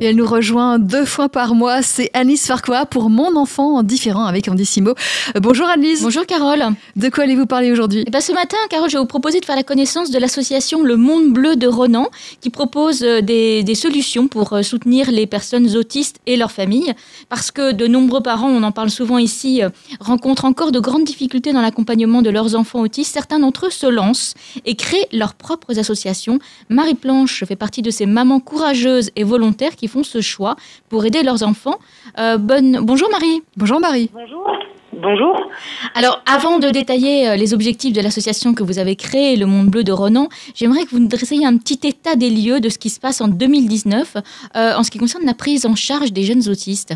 Et elle nous rejoint deux fois par mois. C'est Anis Farquhar pour Mon enfant différent avec Andissimo. Euh, bonjour Annelise. Bonjour Carole. De quoi allez-vous parler aujourd'hui? Eh ben, ce matin, Carole, je vais vous proposer de faire la connaissance de l'association Le Monde Bleu de Ronan, qui propose euh, des, des solutions pour euh, soutenir les personnes autistes et leurs familles. Parce que de nombreux parents, on en parle souvent ici, rencontrent encore de grandes difficultés dans l'accompagnement de leurs enfants autistes. Certains d'entre eux se lancent et créent leurs propres associations. Marie Planche fait partie de ces mamans courageuses et volontaires qui font ce choix pour aider leurs enfants. Euh, bonne... Bonjour Marie. Bonjour Marie. Bonjour. Bonjour. Alors, avant de détailler euh, les objectifs de l'association que vous avez créée, Le Monde Bleu de Ronan, j'aimerais que vous nous dressiez un petit état des lieux de ce qui se passe en 2019 euh, en ce qui concerne la prise en charge des jeunes autistes.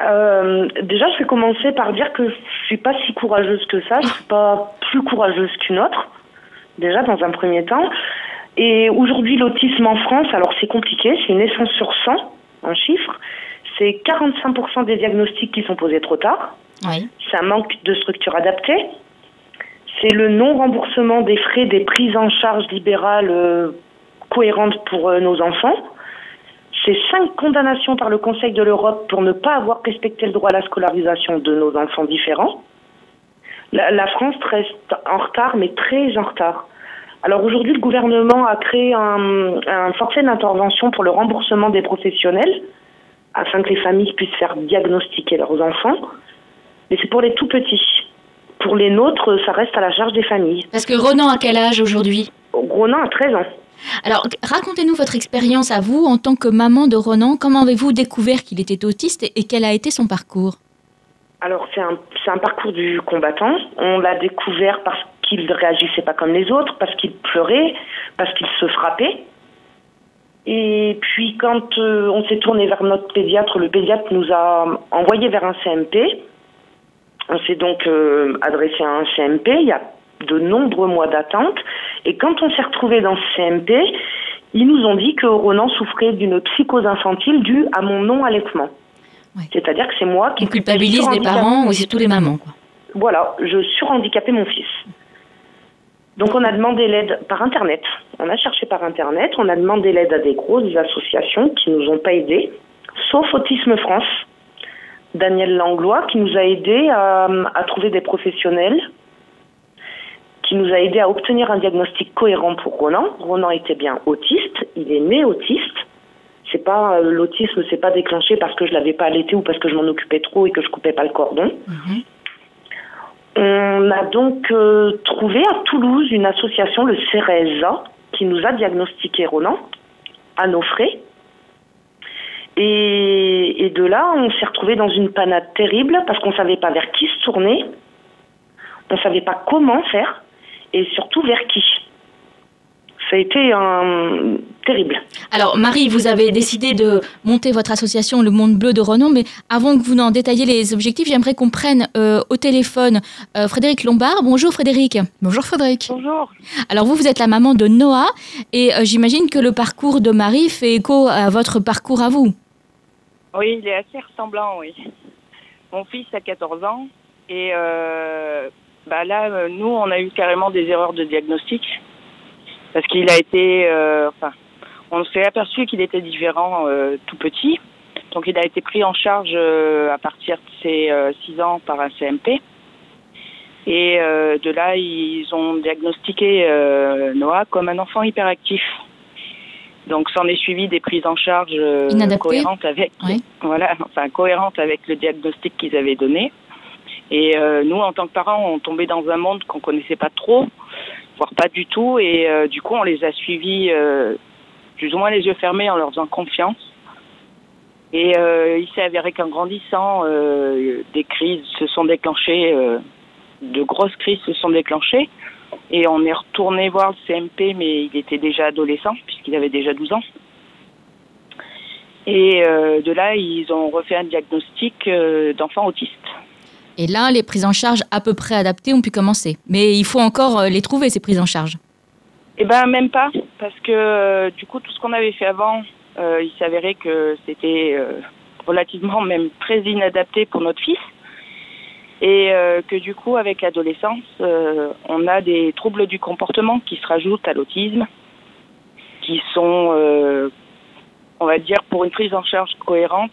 Euh, déjà, je vais commencer par dire que je suis pas si courageuse que ça. Je suis pas plus courageuse qu'une autre. Déjà, dans un premier temps. Et aujourd'hui, l'autisme en France, alors c'est compliqué. C'est une naissance sur 100, un chiffre. C'est 45% des diagnostics qui sont posés trop tard. Oui. C'est un manque de structure adaptée. C'est le non-remboursement des frais des prises en charge libérales euh, cohérentes pour euh, nos enfants. C'est cinq condamnations par le Conseil de l'Europe pour ne pas avoir respecté le droit à la scolarisation de nos enfants différents. La, la France reste en retard, mais très en retard. Alors aujourd'hui, le gouvernement a créé un, un forfait d'intervention pour le remboursement des professionnels afin que les familles puissent faire diagnostiquer leurs enfants. Mais c'est pour les tout petits. Pour les nôtres, ça reste à la charge des familles. Parce que Ronan a quel âge aujourd'hui? Ronan a 13 ans. Alors, racontez-nous votre expérience à vous en tant que maman de Ronan. Comment avez-vous découvert qu'il était autiste et, quel a été son parcours? Alors c'est un, un parcours du combattant. On l'a découvert parce qu'il ne réagissait pas comme les autres, parce qu'il pleurait, parce qu'il se frappait. Et puis quand euh, on s'est tourné vers notre pédiatre, le pédiatre nous a envoyé vers un CMP. On s'est donc euh, adressé à un CMP. Il y a de nombreux mois d'attente. Et quand on s'est retrouvé dans ce CMP, ils nous ont dit que Ronan souffrait d'une psychose infantile due à mon non-allaitement. Ouais. C'est-à-dire que c'est moi qui On culpabilise les parents ou c'est tous les mamans quoi. voilà, je surhandicapais mon fils. Donc on a demandé l'aide par Internet. On a cherché par Internet, on a demandé l'aide à des grosses associations qui nous ont pas aidés, sauf Autisme France. Daniel Langlois qui nous a aidés à, trouver des professionnels, qui nous a aidés à obtenir un diagnostic cohérent pour Ronan. Ronan était bien autiste, il est né autiste. C'est pas euh, l'autisme, pas déclenché parce que je l'avais pas allaité ou parce que je m'en occupais trop et que je coupais pas le cordon. On a donc euh, trouvé à Toulouse une association, le CERESA, qui nous a diagnostiqué Ronan à nos frais. Et, et de là, on s'est retrouvé dans une panade terrible parce qu'on savait pas vers qui se tourner, on savait pas comment faire et surtout vers qui. Ça a été un terrible. Alors Marie, vous avez décidé de monter votre association Le Monde Bleu de Ronan, mais avant que vous n'en détailliez les objectifs, j'aimerais qu'on prenne euh, au téléphone euh, Frédéric Lombard. Bonjour Frédéric. Bonjour Frédéric. Bonjour. Alors vous, vous êtes la maman de Noah et euh, j'imagine que le parcours de Marie fait écho à votre parcours à vous. Oui, il est assez ressemblant, oui. Mon fils a 14 ans et euh, bah là, euh, nous, on a eu carrément des erreurs de diagnostic parce qu'il a été, euh, enfin, on s'est aperçu qu'il était différent euh, tout petit. Donc, il a été pris en charge euh, à partir de ses 6 ans par un CMP. Et de là, ils ont diagnostiqué Noah comme un enfant hyperactif. Donc, s'en est suivi des prises en charge cohérentes avec, Oui. voilà, enfin cohérentes avec le diagnostic qu'ils avaient donné. Et nous, en tant que parents, on tombait dans un monde qu'on connaissait pas trop, voire pas du tout. Et euh, du coup, on les a suivis euh, plus ou moins les yeux fermés en leur faisant confiance. Et euh, il s'est avéré qu'en grandissant, des crises se sont déclenchées, de grosses crises se sont déclenchées. Et on est retourné voir le CMP, mais il était déjà adolescent, puisqu'il avait déjà 12 ans. Et de là, ils ont refait un diagnostic d'enfant autiste. Et là, les prises en charge à peu près adaptées ont pu commencer. Mais il faut encore euh, les trouver, ces prises en charge. Eh ben même pas, parce que euh, du coup tout ce qu'on avait fait avant, euh, il s'avérait que c'était relativement même très inadapté pour notre fils. Et que du coup, avec l'adolescence, on a des troubles du comportement qui se rajoutent à l'autisme, qui sont, on va dire, pour une prise en charge cohérente,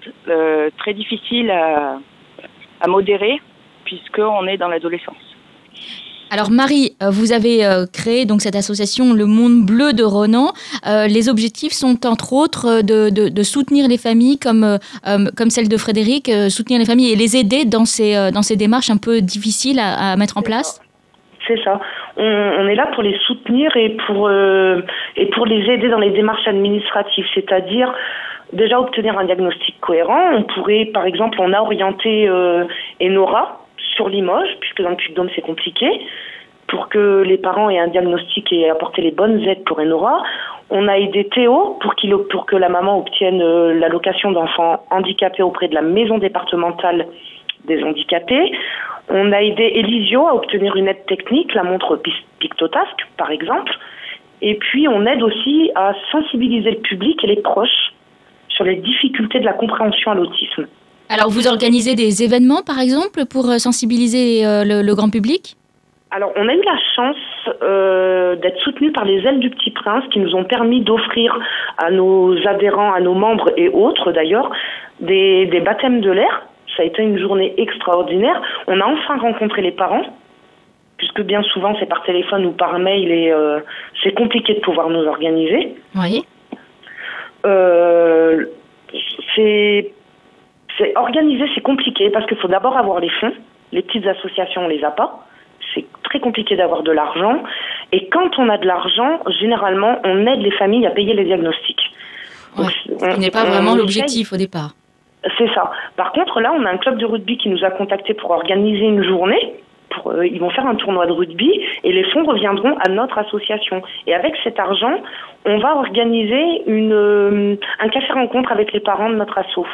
très difficiles à, à modérer, puisqu'on est dans l'adolescence. Alors Marie, euh, vous avez euh, créé donc cette association Le Monde Bleu de Ronan. Euh, les objectifs sont entre autres de, soutenir les familles comme, comme celle de Frédéric, soutenir les familles et les aider dans ces, dans ces démarches un peu difficiles à, mettre en place. C'est ça. On, est là pour les soutenir et pour, et pour les aider dans les démarches administratives, c'est-à-dire déjà obtenir un diagnostic cohérent. On pourrait, par exemple, on a orienté Enora, Limoges, puisque dans le Puy-de-Dôme c'est compliqué, pour que les parents aient un diagnostic et apporter les bonnes aides pour Enora. On a aidé Théo pour, qu'il, pour que la maman obtienne euh, l'allocation d'enfants handicapés auprès de la maison départementale des handicapés. On a aidé Elisio à obtenir une aide technique, la montre Pictotask par exemple. Et puis on aide aussi à sensibiliser le public et les proches sur les difficultés de la compréhension à l'autisme. Alors, vous organisez des événements, par exemple, pour euh, sensibiliser euh, le, grand public? Alors, on a eu la chance euh, d'être soutenus par les ailes du Petit Prince qui nous ont permis d'offrir à nos adhérents, à nos membres et autres d'ailleurs, des, baptêmes de l'air. Ça a été une journée extraordinaire. On a enfin rencontré les parents, puisque bien souvent c'est par téléphone ou par mail et c'est compliqué de pouvoir nous organiser. Oui. c'est c'est organisé, c'est compliqué parce qu'il faut d'abord avoir les fonds. Les petites associations, on les a pas. C'est très compliqué d'avoir de l'argent. Et quand on a de l'argent, généralement, on aide les familles à payer les diagnostics. ce n'est pas vraiment l'objectif au départ. C'est ça. Par contre, là, on a un club de rugby qui nous a contacté pour organiser une journée. Pour, euh, ils vont faire un tournoi de rugby et les fonds reviendront à notre association. Et avec cet argent, on va organiser une, euh, un café rencontre avec les parents de notre asso.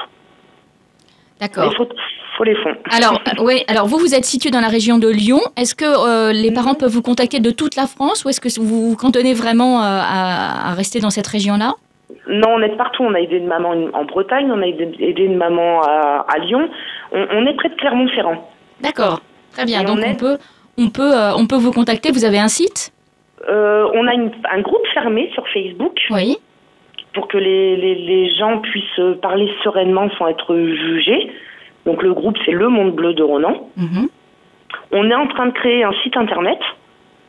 D'accord. Il faut, les fonds. Alors, euh, oui, alors vous, vous êtes situé dans la région de Lyon. Est-ce que euh, les parents peuvent vous contacter de toute la France ou est-ce que vous vous cantonnez vraiment euh, à, rester dans cette région-là? Non, on est partout. On a aidé une maman en Bretagne, on a aidé une maman à, Lyon. On, est près de Clermont-Ferrand. D'accord, très bien. Donc on, peut, on, peut, on peut vous contacter. Vous avez un site? On a un groupe fermé sur Facebook. Oui pour que les, les, gens puissent parler sereinement sans être jugés. Donc le groupe, c'est Le Monde Bleu de Ronan. Mhm. On est en train de créer un site internet.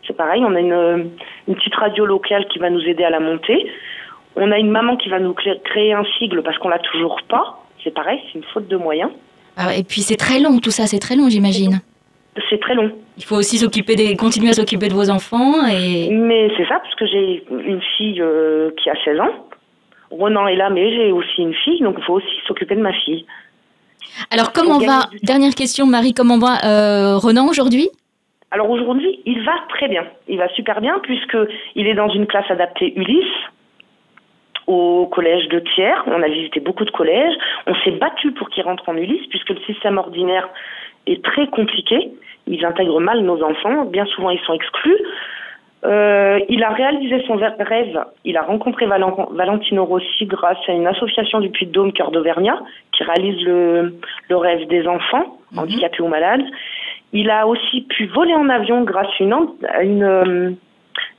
C'est pareil, on a une, une, petite radio locale qui va nous aider à la monter. On a une maman qui va nous créer un sigle parce qu'on l'a toujours pas. C'est pareil, c'est une faute de moyens. Ah, et puis c'est très long tout ça, c'est très long j'imagine. C'est très long. Il faut aussi s'occuper des, continuer à s'occuper de vos enfants et. Mais c'est ça parce que j'ai une fille euh, qui a 16 ans Ronan est là, mais j'ai aussi une fille, donc il faut aussi s'occuper de ma fille. Alors comment va, dernière question Marie, comment va euh, Ronan aujourd'hui? Alors aujourd'hui, il va très bien. Il va super bien puisqu'il est dans une classe adaptée Ulysse au collège de Thiers. On a visité beaucoup de collèges. On s'est battu pour qu'il rentre en Ulysse puisque le système ordinaire est très compliqué. Ils intègrent mal nos enfants. Bien souvent, ils sont exclus. Euh, il a réalisé son rêve. Il a rencontré Valentino Rossi grâce à une association du Puy-de-Dôme, Cœur d'Auvergnat, qui réalise le, rêve des enfants, mhm. handicapés ou malades. Il a aussi pu voler en avion grâce à une, une, euh,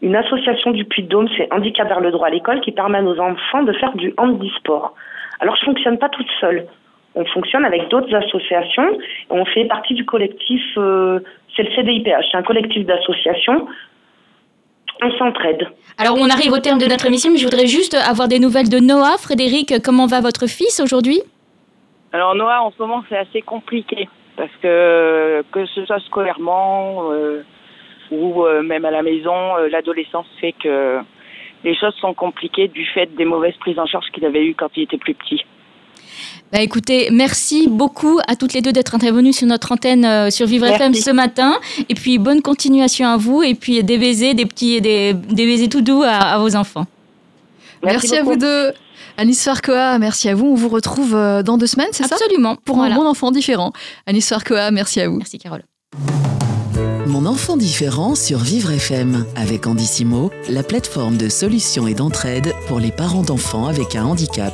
une association du Puy-de-Dôme, c'est Handicap vers le droit à l'école, qui permet à nos enfants de faire du handisport. Alors, je fonctionne pas toute seule. On fonctionne avec d'autres associations. On fait partie du collectif, euh, c'est le CDIPH, c'est un collectif d'associations on s'entraide. Alors, on arrive au terme de notre émission, mais je voudrais juste avoir des nouvelles de Noah. Frédéric, comment va votre fils aujourd'hui? Alors, Noah, en ce moment, c'est assez compliqué parce que que ce soit scolairement euh, ou euh, même à la maison, euh, l'adolescence fait que les choses sont compliquées du fait des mauvaises prises en charge qu'il avait eues quand il était plus petit. Bah écoutez, merci beaucoup à toutes les deux d'être intervenues sur notre antenne euh, sur Vivre FM ce matin. Et puis bonne continuation à vous. Et puis des baisers, des petits, des, des baisers tout doux à, vos enfants. Merci, à vous deux. Anis Farcoa, merci à vous. On vous retrouve euh, dans deux semaines, c'est ça? Absolument. Pour un bon enfant différent. Anis Farcoa, merci à vous. Merci Carole. Mon enfant différent sur Vivre FM avec Andissimo, la plateforme de solutions et d'entraide pour les parents d'enfants avec un handicap.